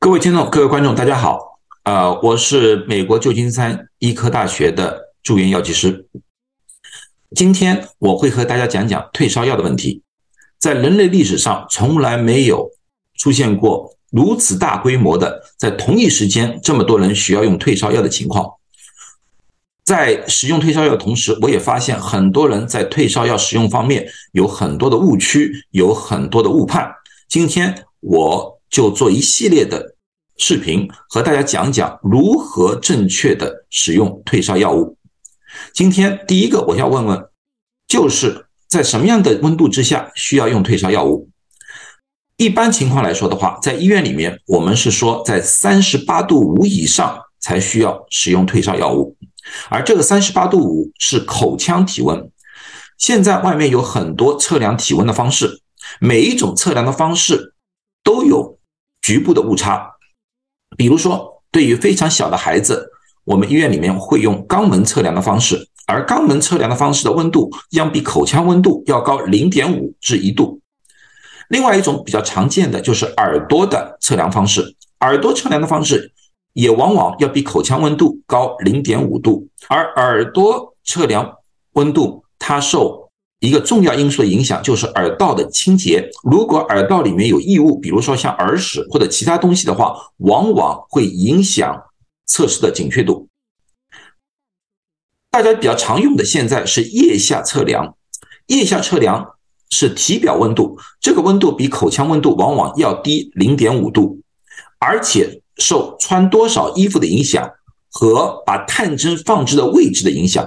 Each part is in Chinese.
各位听众、各位观众，大家好。呃，我是美国旧金山医科大学的住院药剂师。今天我会和大家讲讲退烧药的问题。在人类历史上，从来没有出现过如此大规模的，在同一时间这么多人需要用退烧药的情况。在使用退烧药的同时，我也发现很多人在退烧药使用方面有很多的误区，有很多的误判。今天我。就做一系列的视频，和大家讲讲如何正确的使用退烧药物。今天第一个我要问问，就是在什么样的温度之下需要用退烧药物？一般情况来说的话，在医院里面，我们是说在三十八度五以上才需要使用退烧药物，而这个三十八度五是口腔体温。现在外面有很多测量体温的方式，每一种测量的方式都有。局部的误差，比如说，对于非常小的孩子，我们医院里面会用肛门测量的方式，而肛门测量的方式的温度要比口腔温度要高零点五至一度。另外一种比较常见的就是耳朵的测量方式，耳朵测量的方式也往往要比口腔温度高零点五度，而耳朵测量温度它受。一个重要因素的影响就是耳道的清洁。如果耳道里面有异物，比如说像耳屎或者其他东西的话，往往会影响测试的准确度。大家比较常用的现在是腋下测量，腋下测量是体表温度，这个温度比口腔温度往往要低零点五度，而且受穿多少衣服的影响和把探针放置的位置的影响。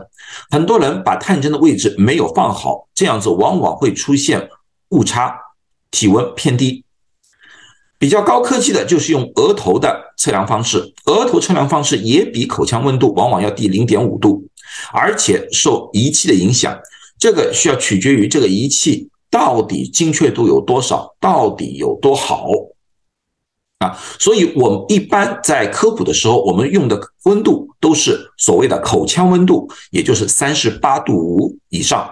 很多人把探针的位置没有放好，这样子往往会出现误差，体温偏低。比较高科技的就是用额头的测量方式，额头测量方式也比口腔温度往往要低零点五度，而且受仪器的影响，这个需要取决于这个仪器到底精确度有多少，到底有多好。啊，所以我们一般在科普的时候，我们用的温度都是所谓的口腔温度，也就是三十八度五以上。